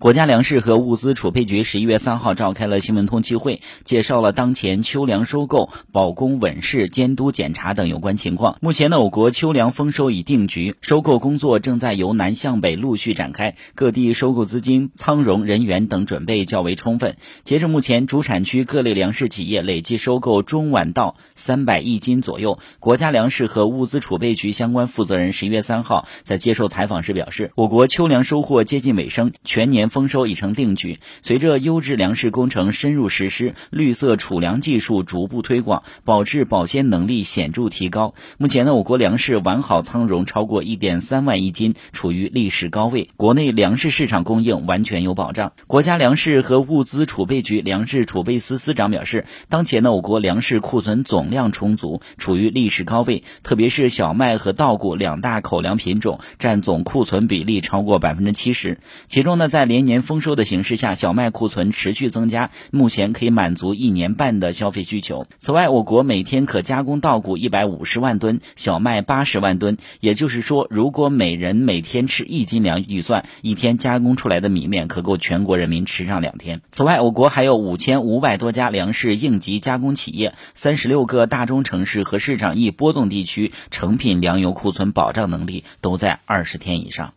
国家粮食和物资储备局十一月三号召开了新闻通气会，介绍了当前秋粮收购、保供稳市、监督检查等有关情况。目前呢，我国秋粮丰收已定局，收购工作正在由南向北陆续展开，各地收购资金、仓容人员等准备较为充分。截至目前，主产区各类粮食企业累计收购中晚稻三百亿斤左右。国家粮食和物资储备局相关负责人十一月三号在接受采访时表示，我国秋粮收获接近尾声，全年。丰收已成定局。随着优质粮食工程深入实施，绿色储粮技术逐步推广，保质保鲜能力显著提高。目前呢，我国粮食完好仓容超过一点三万亿斤，处于历史高位。国内粮食市场供应完全有保障。国家粮食和物资储备局粮食储备司司长表示，当前呢，我国粮食库存总量充足，处于历史高位。特别是小麦和稻谷两大口粮品种占总库存比例超过百分之七十。其中呢，在连年丰收的形势下，小麦库存持续增加，目前可以满足一年半的消费需求。此外，我国每天可加工稻谷一百五十万吨，小麦八十万吨。也就是说，如果每人每天吃一斤粮预算，一天加工出来的米面可够全国人民吃上两天。此外，我国还有五千五百多家粮食应急加工企业，三十六个大中城市和市场易波动地区成品粮油库存保障能力都在二十天以上。